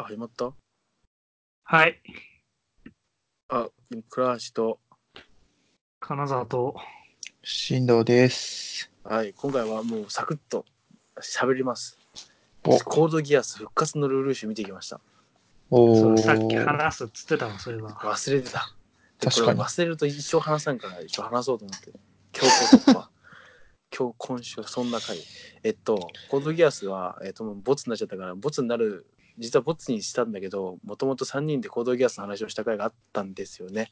あ、始まった？はい。あ、倉橋と、金沢と、進藤です。はい、今回はもうサクッと喋ります。おコードギアス復活のルールーシュ見てきました。おーそうさっき話すっつってたわ、そういえば。忘れてた。で確かに忘れると一生話さんから一生話そうと思って。今日こそは 今日今週そんな回。えっと、コードギアスは、えっと、ボツになっちゃったから、ボツになる、実はボツにしたんだけど、もともと3人でコードギアスの話をした回があったんですよね。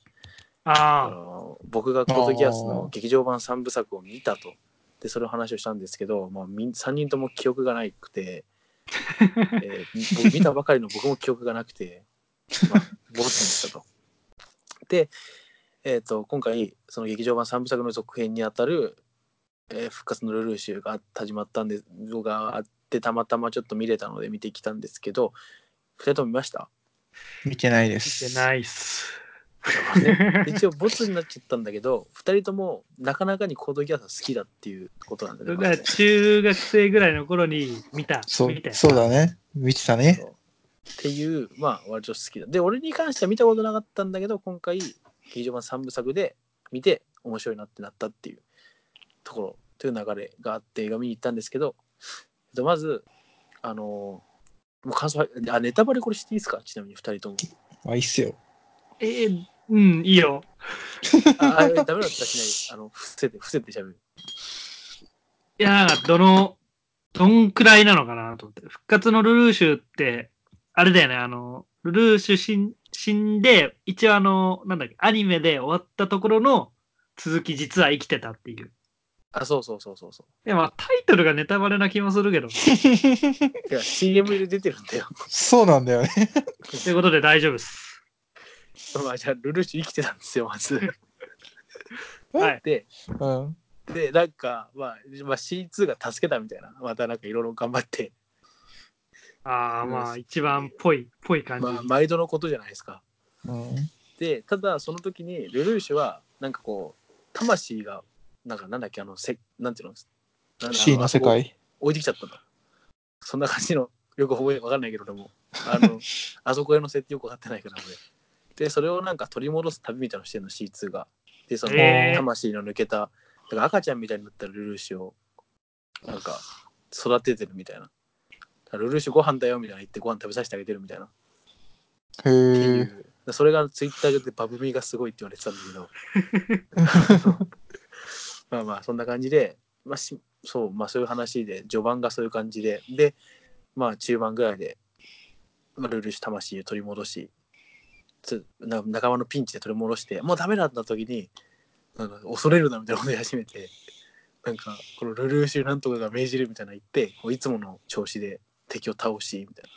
ああの僕がコードギアスの劇場版3部作を見たと。で、それを話をしたんですけど、まあ、みん3人とも記憶がなくて、えー僕見たばかりの僕も記憶がなくて、まあ、ボツにしたと。で、えー、と今回、その劇場版3部作の続編にあたる、えー復活のルルーシュが始まったんで、動画があって、たまたまちょっと見れたので見てきたんですけど、2人とも見ました？見てないであ、す。見てないっす。ね 一応ボツになっちゃったんだけど2人ともなかなかにコードギアス好きだっていうことなんだよね。だから中学生ぐらいの頃に見た。そう見たよそうだね。見てたね。っていうまあ割と好きだ。で俺に関しては見たことなかったんだけど今回劇場版3部作で見て面白いなってなったっていうところという流れがあって映画見に行ったんですけどえっとまずあのもう感想はあネタバレこれしていいですか？ちなみに2人とも。あ、いいっすよ。えーうん、いいよ。ああダメだったらしない。あの伏せて伏せてしゃべる。いや、なんか、どの、どんくらいなのかなと思って。復活のルルーシュって、あれだよね、あの、ルルーシュ死ん死んで、一応あの、なんだっけ、アニメで終わったところの続き、実は生きてたっていう。あそうそうそうそうそう。いや、まあ、タイトルがネタバレな気もするけど。いや CM で出てるんだよ。そうなんだよね。ということで大丈夫です。まあじゃあルルーシュ生きてたんですよまず。はい。でうん。でなんか、まあ、まあ C2 が助けたみたいなまたなんかいろいろ頑張って、ああ、うんまあ、一番ぽい、ぽい感じ。まあ、毎度のことじゃないですか。うん。でただその時にルルーシュはなんかこう魂がなんかなんだっけあのせなんていうの？C の世界。置いてきちゃったの。そんな感じの よく覚えわかんないけどでもあの あそこへの設定よくわかってないから俺。でそれをなんか取り戻す旅みたいなのしてるの C2 が。でその魂の抜けただから赤ちゃんみたいになったルルーシュをなんか育ててるみたいな。ルルーシュご飯だよみたいな言ってご飯食べさせてあげてるみたいな。っへえ。う。それがツイッターでバブミがすごいって言われてたんだけど。まあまあそんな感じで、まあ、しそうまあそういう話で序盤がそういう感じででまあ中盤ぐらいで、まあ、ルルシュ魂を取り戻しつな仲間のピンチで取り戻してもうダメだった時になんか恐れるなみたいなこと言い始めてなんかこのルルーシュなんとかが命じるみたいな言ってこういつもの調子で敵を倒しみたいな。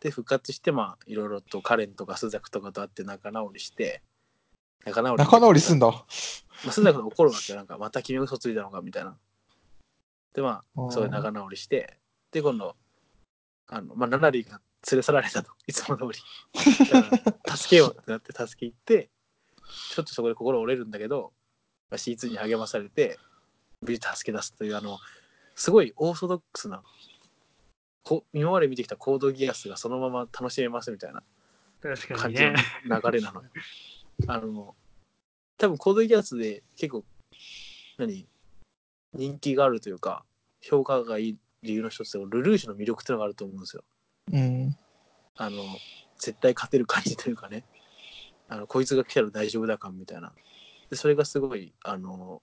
で復活してまあいろいろとカレンとかスザクとかと会って仲直りして仲直り仲直りすんだ。まあ、スザクが怒るわけよなんかまた君が嘘ついたのかみたいな。でまあそういう仲直りしてで今度あの、まあ、ナナリーが連れ去られたと いつも通りだから助けようってなって助け行ってちょっとそこで心折れるんだけど、まあ、C2 に励まされて無事助け出すというあのすごいオーソドックスなこ今まで見てきたコードギアスがそのまま楽しめますみたいな感じの。流れなのよ。あの、多分コードギアスで結構、何人気があるというか、評価がいい理由の一つで、ルルーシュの魅力っていうのがあると思うんですよ。うん。あの、絶対勝てる感じというかね、あのこいつが来たら大丈夫だ感みたいな。で、それがすごい、あの、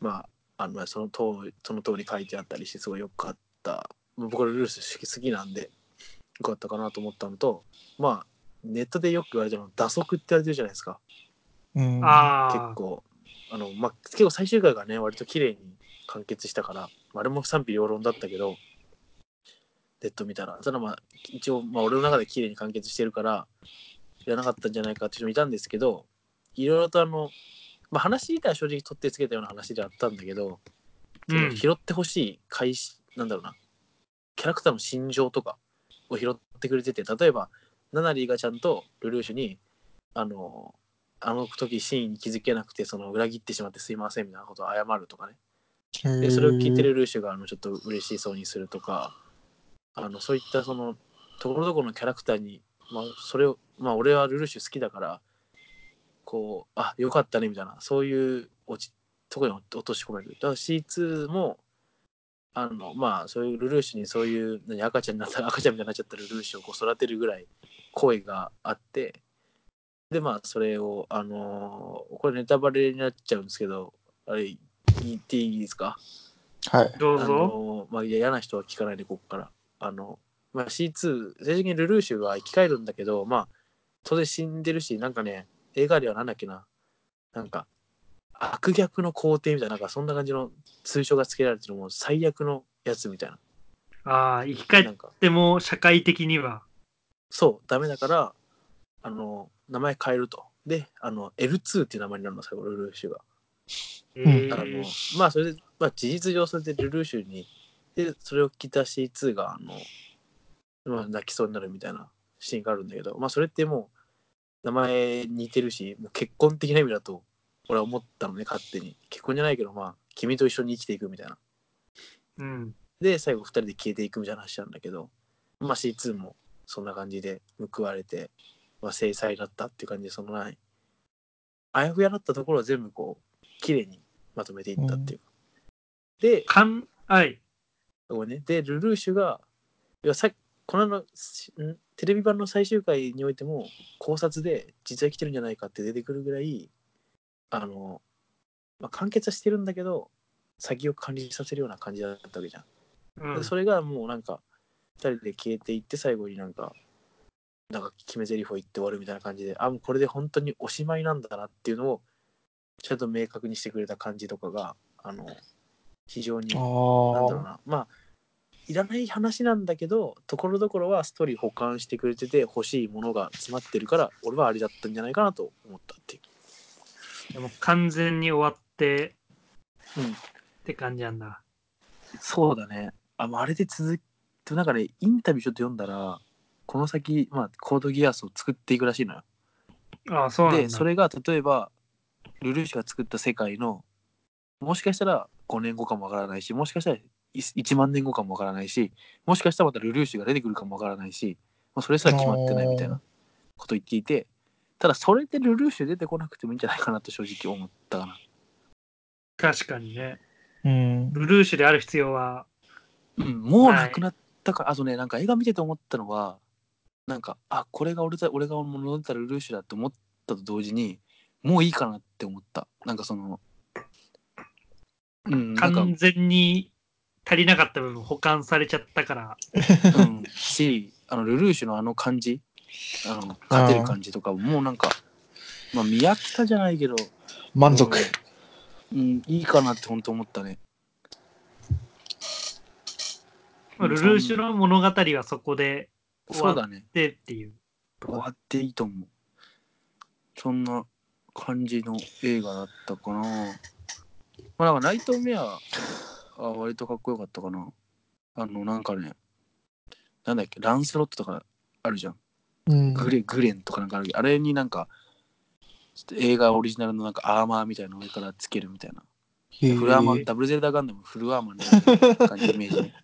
まあ、あのその通りその通り書いてあったりして、すごいよかった。僕はルルーシュ好きなんで、よかったかなと思ったのと、まあ、ネットでよく言われてるの、打足って言われてるじゃないですか。うん。結構。あの、まあ、結構最終回がね、割と綺麗に完結したから、まああれも賛否両論だったけど、ネット見たら。ただまあ、一応、まあ、俺の中で綺麗に完結してるから、いらなかったんじゃないかっていう人もいたんですけど、いろいろとあの、まあ、話自体は正直取ってつけたような話であったんだけど、拾ってほしい開始、なんだろうな、キャラクターの心情とかを拾ってくれてて、例えば、ナナリーがちゃんとルルーシュに、あの、あの時真意に気づけなくて、その裏切ってしまってすいませんみたいなことを謝るとかね。でそれを聞いてるルーシュがあのちょっと嬉しそうにするとかあのそういったそのところどころのキャラクターに、まあ、それをまあ俺はルルーシュ好きだからこうあよかったねみたいなそういう落ちとこに落とし込めるだから C2 もあのまあそういうルルーシュにそういう何赤ちゃんになった赤ちゃんみたいになっちゃったルルーシュをこう育てるぐらい声があってでまあそれをあのーこれネタバレになっちゃうんですけどあれ言っていいですか？はい。あどうぞ。のまあ、いや嫌な人は聞かないでここからあの、まあ、C2 正直にルルーシュは生き返るんだけどまあ当然死んでるしなんかね映画ではなんだっけななんか悪逆の皇帝みたいななんかそんな感じの通称がつけられてるもう最悪のやつみたいなああ、生き返っなんかても社会的には。そうダメだからあの名前変えると。であの L2 っていう名前になるの最後ルルーシュが。えん。あのー、まあそれで、まあ、事実上それでルルーシュにでそれを聞いた C2 があの、まあ、泣きそうになるみたいなシーンがあるんだけどまあそれってもう名前似てるしもう結婚的な意味だと俺は思ったのね勝手に。結婚じゃないけどまあ君と一緒に生きていくみたいな。うん。で最後2人で消えていくみたいな話なんだけどまあ C2 もそんな感じで報われて、まあ、制裁だったっていう感じでそのないあやふやだったところを全部こう綺麗にまとめていったっていう、でかん、はい。ごめんね。でルルーシュがいやさこのテレビ版の最終回においても考察で実は生きてるんじゃないかって出てくるぐらいあの、まあ、完結はしてるんだけど先を管理させるような感じだったわけじゃん。うん。でそれがもうなんか2人で消えていって最後になんかなんか決め台詞を言って終わるみたいな感じであもうこれで本当におしまいなんだなっていうのをちゃんと明確にしてくれた感じとかがあの非常にあなんだろうあ。なまあいらない話なんだけどところどころはストーリー保管してくれてて欲しいものが詰まってるから俺はありだったんじゃないかなと思ったっていう。でも完全に終わってうん、って感じなんだ。そうだね。ああれで続くなんかねインタビューちょっと読んだらこの先、まあ、コードギアスを作っていくらしいのよ。ああ、そうなんだ。でそれが例えばルルーシュが作った世界のもしかしたら5年後かもわからないしもしかしたら1万年後かもわからないしもしかしたらまたルルーシュが出てくるかもわからないしもうそれすら決まってないみたいなこと言っていてただそれでルルーシュ出てこなくてもいいんじゃないかなと正直思ったかな。確かにね。うん。ルルーシュである必要は、うん、もうなくなったから、あとねなんか映画見てて思ったのはなんかあこれが俺だ俺が望んでたルルーシュだって思ったと同時にもういいかなって思ったなんかそのうんなんか完全に足りなかった部分保管されちゃったから、うん、しあのルルーシュのあの感じあの勝てる感じとかもうなんか、まあ、見飽きたじゃないけど、満足。うん、いいかなって本当思ったね。まあルルーシュの物語はそこで終わっそうだね。てっていう。終わっていいと思う。そんな感じの映画だったかな。まあなんかナイトメアは割とかっこよかったかな。あのなんかね、なんだっけ、ランスロットとかあるじゃん。うん。グレグレンとかなんかあるあれになんか映画オリジナルのなんかアーマーみたいなの上からつけるみたいな。へフルアーマダブルゼルダガンダムフルアーマーの感じイメージね。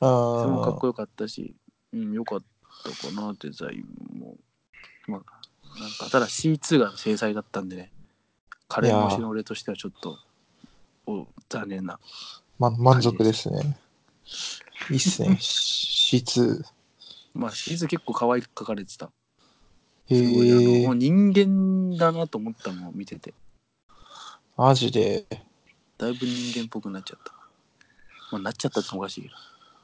あそれもかっあこよかったし、うん、よかったかな、デザインも。まあ、なんか、ただ C2 が制裁だったんでね、カレー推しの俺としてはちょっと、お残念な。ま、満足ですね。いいっすね。C2。まあ、C2 結構可愛く描かれてた。へすごい、あの、もうえ。人間だなと思ったのを見てて、マジで。だいぶ人間っぽくなっちゃった。まあ、なっちゃったっておかしいけど。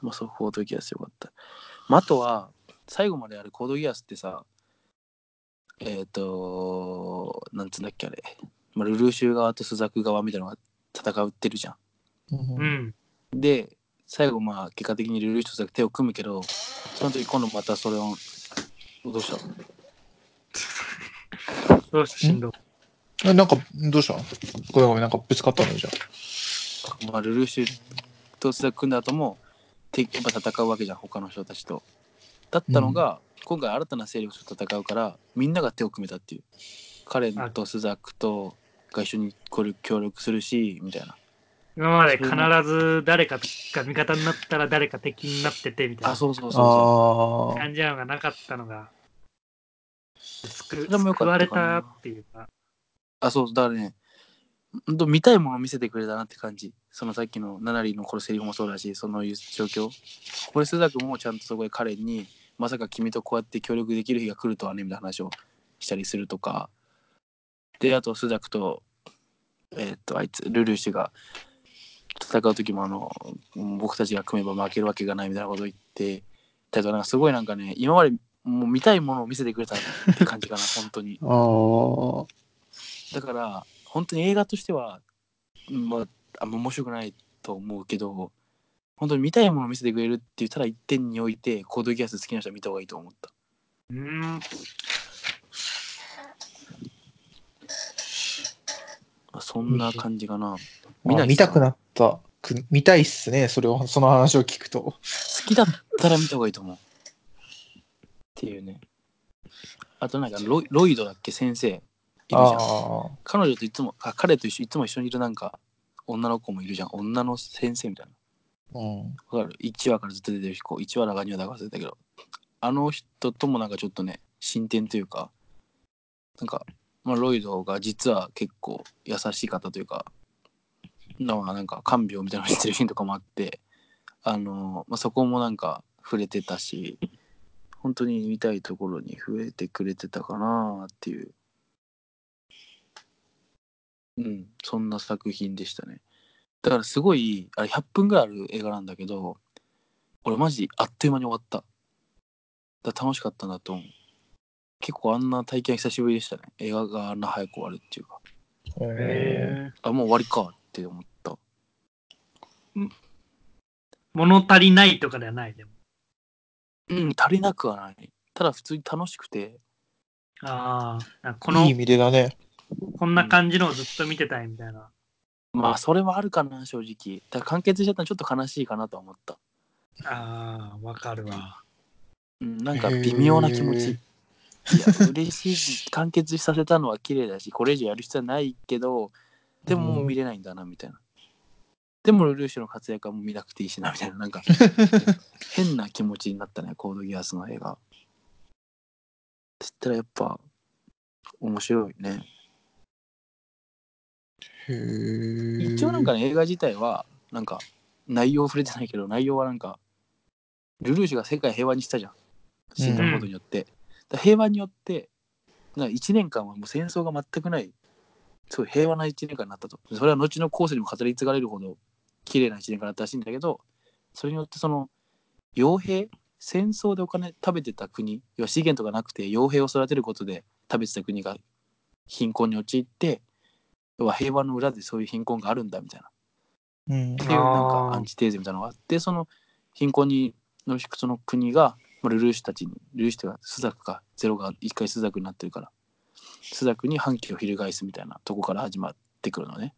まあ、そう、コードギアスよかった。まあ、あとは、最後まであるコードギアスってさ、えっ、と、なんつうんだっけあれ、まあ、ルルーシュ側とスザク側みたいなのが戦うってるじゃん。うん。うん。で、最後まあ結果的にルルーシュとスザク手を組むけど、その時今度またそれを、どうした？どうしてしん？どえ、なんか、どうした？のごめんごめん、なんかぶつかったの？じゃまあ、ルルーシュとスザク組んだ後も、てやっぱ戦うわけじゃん、他の人たちと。だったのが、今回新たな勢力と戦うから、みんなが手を組めたっていう。カレンとスザクとが一緒にこれ協力するし、みたいな。今まで必ず誰かが味方になったら誰か敵になっててみたいあ、なそうそうそうそああ。感じなのがなかったのが、救救われったっていうか、う。あ、そう、だからね、ほんと見たいものを見せてくれたなって感じ。そのさっきのナナリーのこのセリフもそうだし、そのいう状況。これ、スザクもちゃんとそこで彼に、まさか君とこうやって協力できる日が来るとはね、みたいな話をしたりするとか。で、あと、スザクと、えーっと、あいつ、ルルーシュが戦う時も、あの、僕たちが組めば負けるわけがないみたいなことを言って、だからなんかすごいなんかね、今までもう見たいものを見せてくれたって感じかな、本当に。ああ。だから本当に映画としては、うんまあ、あんま面白くないと思うけど本当に見たいものを見せてくれるって言ったら一点においてコードギアス好きな人は見た方がいいと思った。うーん、まあそんな感じかな。見ない見たくなった。く見たいっすね、それを、その話を聞くと。好きだったら見た方がいいと思う。っていうね。あとなんかロイロイドだっけ先生。いるじゃん。あ彼女といつもあ彼と一緒いつも一緒にいるなんか女の子もいるじゃん。女の先生みたいな。あ。うん。わかる ?1 話からずっと出てる子、1話だか2話だか忘れたけど、あの人ともなんかちょっとね、進展というか、なんか、まあ、ロイドが実は結構優しい方というか、まあなんか看病みたいなのしてるシーンとかもあって、あの、まあ、そこもなんか触れてたし、本当に見たいところに触れてくれてたかなっていう、うん、そんな作品でしたね。だからすごい、あれ100分ぐらいある映画なんだけど、俺マジあっという間に終わった。だ楽しかったなと思う。結構あんな体験久しぶりでしたね。映画があんな早く終わるっていうか。えへあ、もう終わりかって思った。ー物足りないとかではない、でも。うん、足りなくはない。ただ普通に楽しくて、ああ、このいい意味でだね。こんな感じのをずっと見てたいみたいな。まあそれはあるかな、正直。だから完結しちゃったのちょっと悲しいかなとは思った。ああ、わかるわ。うん、なんか微妙な気持ち。いや、嬉しい。完結させたのは綺麗だし、これ以上やる必要はないけど、でももう見れないんだな、みたいな。でもルルーシュの活躍はもう見なくていいしな、みたいな。なんか、変な気持ちになったね、コードギアスの映画。つったらやっぱ、面白いね。一応なんかね、映画自体は、なんか、内容触れてないけど、内容はなんか、ルルーシュが世界平和にしたじゃん。死んだことによって。だから平和によって、なんか1年間はもう戦争が全くない、すごい平和な1年間になったと。それは後の後世にも語り継がれるほど、綺麗な1年間だったらしいんだけど、それによってその、傭兵戦争でお金食べてた国、要は資源とかなくて傭兵を育てることで食べてた国が貧困に陥って、要は平和の裏でそういう貧困があるんだみたいな。うんっていうなんかアンチテーゼみたいなのがあってその貧困にのその国がまあルルーシュたちにルルーシュというかスザクかゼロが一回スザクになってるからスザクに反旗を翻すみたいなとこから始まってくるのね。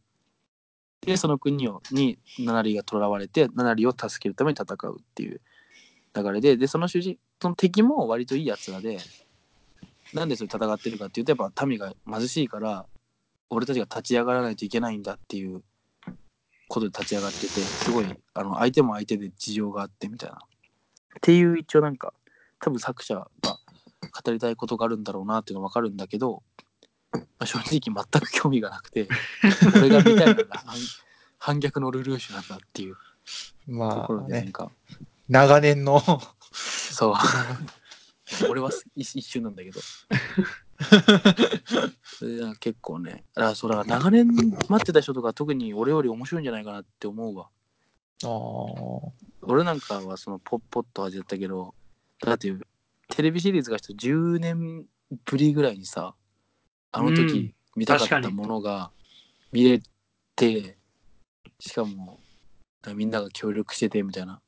でその国をにナナリが囚われてナナリを助けるために戦うっていう流れででその主人その敵も割といいやつらでなんでそれ戦ってるかっていうとやっぱ民が貧しいから俺たちが立ち上がらないといけないんだっていうことで立ち上がっててすごいあの相手も相手で事情があってみたいな。っていう一応なんか多分作者が語りたいことがあるんだろうなっていうの分かるんだけど、まあ、正直全く興味がなくて俺が見たいのが反 反逆のルルーシュなんだっていうとまころあね、でなんか、長年のそう。俺は一一瞬なんだけど それでなんか結構ねあそうだ長年待ってた人とか特に俺より面白いんじゃないかなって思うわ。あー。俺なんかはそのポッポッと始めたけどだってテレビシリーズがちょっと10年ぶりぐらいにさあのうん。時見たかったものが見れて、しかもみんなが協力しててみたいな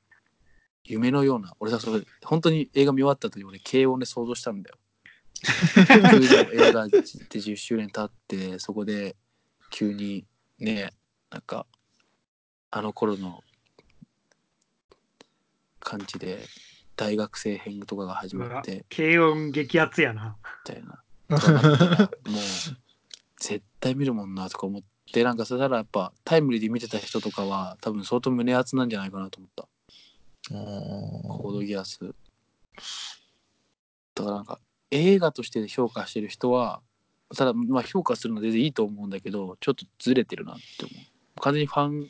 夢のような俺さそれ本当に映画見終わった時俺軽音で想像したんだよ急に映画で10周年経ってそこで急にねなんかあの頃の感じで大学生編とかが始まって。軽音激アツやな。みたいな。もう絶対見るもんなとか思っでなんかそしたらやっぱタイムリーで見てた人とかは多分相当胸熱なんじゃないかなと思った。コードギアス。だからなんか映画として評価してる人はただまあ評価するのは全然いいと思うんだけどちょっとずれてるなって思う。完全にファン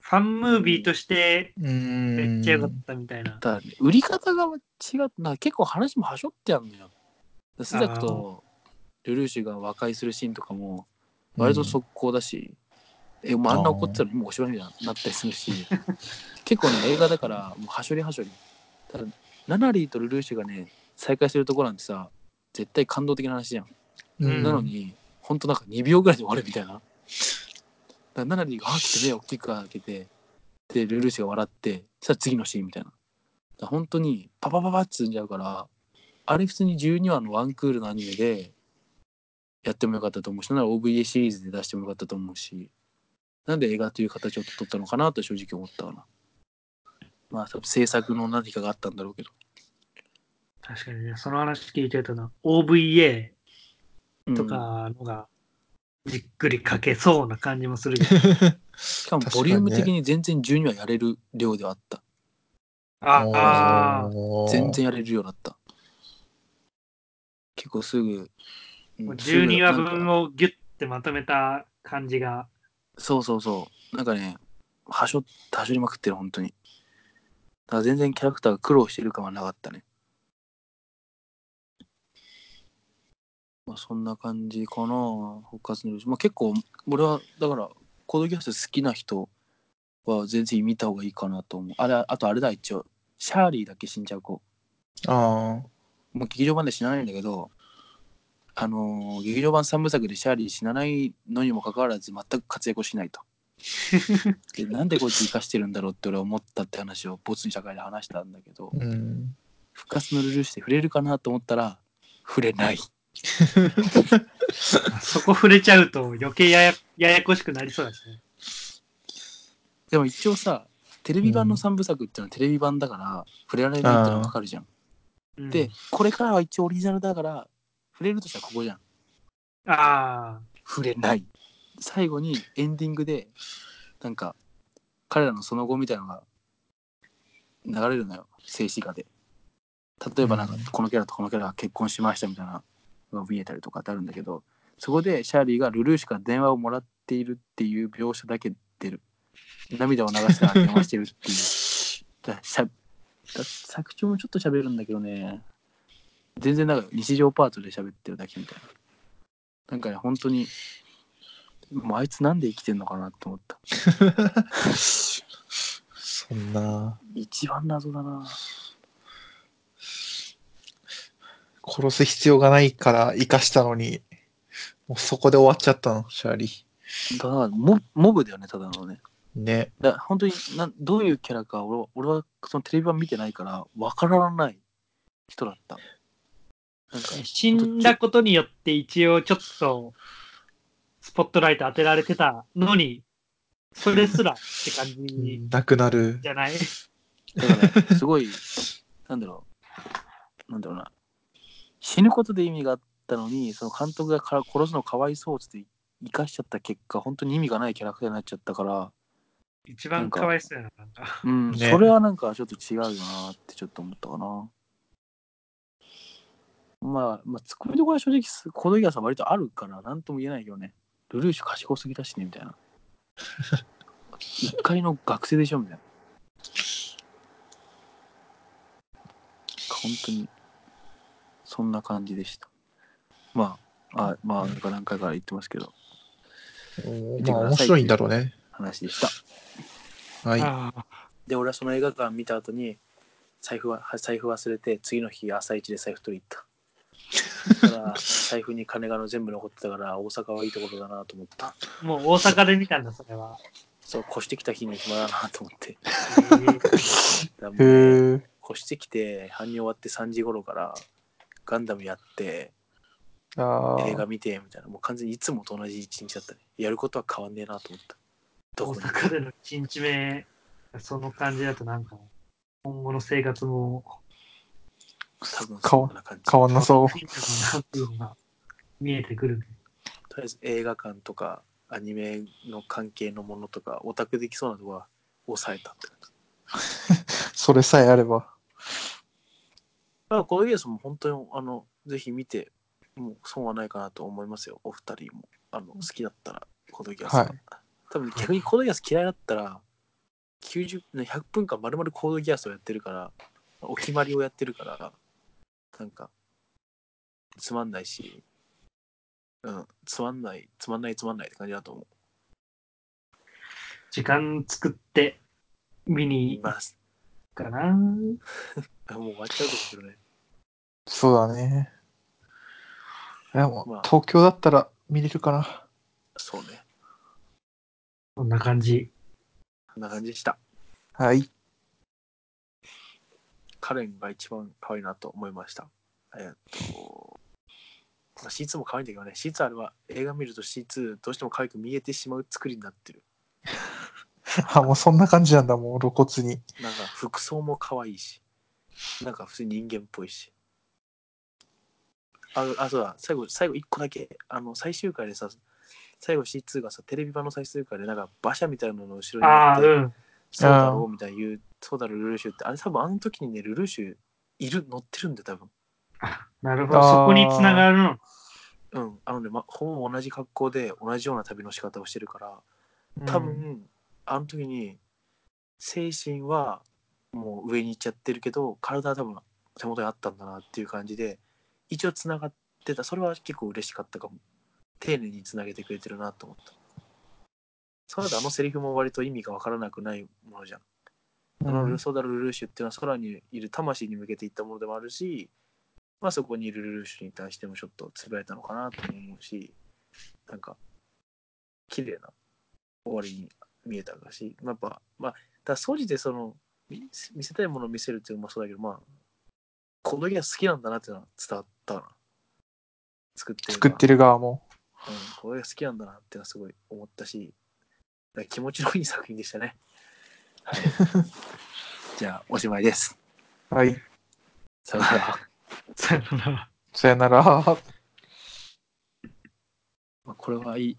ファンムービーとしてうん。めっちゃ良かったみたいな。ただね売り方が違う。な結構話もはしょってあるのよ。スザクとルルーシュが和解するシーンとかも割と速攻だし、えもうあんな怒ってたらもうおしまいみたいになったりするし 結構ね映画だからもうはしょりはしょり。ただナナリーとルルーシュがね再会するところなんてさ絶対感動的な話じゃん、うん。なのにほんとなんか2秒ぐらいで終わるみたいなだからナナリーがはって目を大きく開けてでルルーシュが笑ってそしたら次のシーンみたいなだから本当にパパパパって積んじゃうからあれ普通に12話のワンクールのアニメでやってもよかったと思うし、なら OVA シリーズで出してもよかったと思うし、なんで映画という形を取ったのかなと正直思ったかな。まあ、多分制作の何かがあったんだろうけど。確かにね、その話聞いてるとな、OVA うんとかのがじっくり書けそうな感じもするけど。しかもボリューム的に全然12話やれる量ではあった。ああ、おー全然やれるようだった。結構すぐ。うん12話分をギュッてまとめた感じが。そうそうそう。なんかね、はしょ、はしょりまくってる、本当に。だから全然キャラクターが苦労してる感はなかったね。まあそんな感じかな、復活のルーまあ結構、俺は、だから、コードギャス好きな人は全然見た方がいいかなと思う。あれ、あとあれだ、一応。シャーリーだけ死んじゃう子。あもう劇場版で死なないんだけど、あのー劇場版3部作でシャーリー死なないのにもかかわらず全く活躍をしないと。でなんでこいつ生かしてるんだろうって俺は思ったって話をボツに社会で話したんだけどあ。うん。復活のルルーシュで触れるかなと思ったら触れない そこ触れちゃうと余計ややややこしくなりそうですね。でも一応さテレビ版の3部作っていうのはテレビ版だから触れられないってのはわかるじゃん、うん。でこれからは一応オリジナルだから触れるとしたらここじゃん。ああ、触れない。最後にエンディングでなんか彼らのその後みたいなのが流れるのよ。静止画で。例えばなんかうん。このキャラとこのキャラが結婚しましたみたいなのが見えたりとかってあるんだけどそこでシャーリーがルルーシュから電話をもらっているっていう描写だけ出る。涙を流しながら電話してるっていう。だしゃだ作中もちょっと喋るんだけどね。全然なんか日常パートで喋ってるだけみたいな。なんかね本当にもうあいつなんで生きてんのかなって思った。そんな、一番謎だな殺す必要がないから生かしたのに、もうそこで終わっちゃったの、シャーリー。だからモモブだよねただのねね。だ本当になんどういうキャラか俺は俺はそのテレビ版見てないからわからない人だったなんか死んだことによって一応ちょっとスポットライト当てられてたのに、それすらって感じなくなる。じゃない？だからすごいなんだろうなんだろうな死ぬことで意味があったのにその監督がから殺すのかわいそうっつって生かしちゃった結果本当に意味がないキャラクターになっちゃったから一番かわいそうやな、なんか。うん、ねそれはなんかちょっと違うよなってちょっと思ったかな。まあ、まあ、ツッコミどころは正直す、コードギアスは割とあるから、なんとも言えないけどね。ルルーシュ賢すぎだしね、みたいな。一回の学生でしょ、みたいな。本当に、そんな感じでした。まあ、あまあ、なんか何回か言ってますけど、まあ面白いんだろうね。話でした。はい。で俺はその映画館見た後に財布は財布忘れて次の日朝一で財布取り行ったそしたら財布に金がの全部残ってたから大阪はいいところだなと思ったもう大阪で見たんだ、それは。そう越してきた日に暇だなと思ってえーだからもうねへえ。越してきて搬入終わって3時頃からガンダムやってあ映画あ。見てみたいなもう完全にいつもと同じ一日だったねやることは変わんねえなと思ったど大こに阪での1日目、その感じだとなんか、今後の生活も多分そんな感じ変わんなそう。いいんだろうなっていうのが見えてくるね。とりあえず映画館とかアニメの関係のものとか、オタクできそうなとこは抑えたって感じ。それさえあれば。だからコードギアスも本当に、あの、ぜひ見て、もう損はないかなと思いますよ、お二人も。あの、好きだったら、コードギアスは。はい多分逆にコードギアス嫌いだったら、90ね100分間丸々コードギアスをやってるから、お決まりをやってるから、なんか、つまんないし、うん、つまんない、つまんない、つまんないって感じだと思う。時間作って見に行います。くかな。あもう終わっちゃうかもしれない。そうだね。でも、まあ東京だったら見れるかな。そうね。こんな感じ。こんな感じでした。はい。カレンが一番可愛いなと思いました。えっと、まあ、C2 も可愛いんだけどね、C2 あれは映画見ると C2 どうしても可愛く見えてしまう作りになってる。あ、もうそんな感じなんだ、もう露骨に。なんか服装も可愛いし、なんか普通に人間っぽいし。あ、あそうだ、最後、最後一個だけ、あの、最終回でさ、最後 C2 がさ、テレビ版の最終回でなんか馬車みたいなのの後ろにああ、乗って、うん。そうだろうみたいな言う、そうだろうルルーシュって、あれ多分あの時にね、ルルーシュいる、乗ってるんで多分。なるほど。あーそこにつながるの。うん、あのね、ま、ほぼ同じ格好で同じような旅の仕方をしてるから、多分、うんあの時に精神はもう上に行っちゃってるけど体は多分手元にあったんだなっていう感じで一応つながってた。それは結構嬉しかったかも。丁寧につなげてくれてるなと思った。そうだとあのセリフも割と意味がわからなくないものじゃん。あのルソダル・ルルーシュっていうのは空にいる魂に向けていったものでもあるし、まあそこにいるルルーシュに対してもちょっとつぶやいたのかなと思うし、なんか、綺麗な終わりに見えたかし、まあ、やっぱ、まあ、だから総じてその、見見せたいものを見せるっていうのもそうだけど、まあ、この時は好きなんだなっていうのは伝わったな。作ってる作ってる側も。うん、これが好きなんだなってすごい思ったし、気持ちのいい作品でしたね。はい、じゃあ、おしまいです。はい。さよなら。さよなら。さよなら。まあこれはいい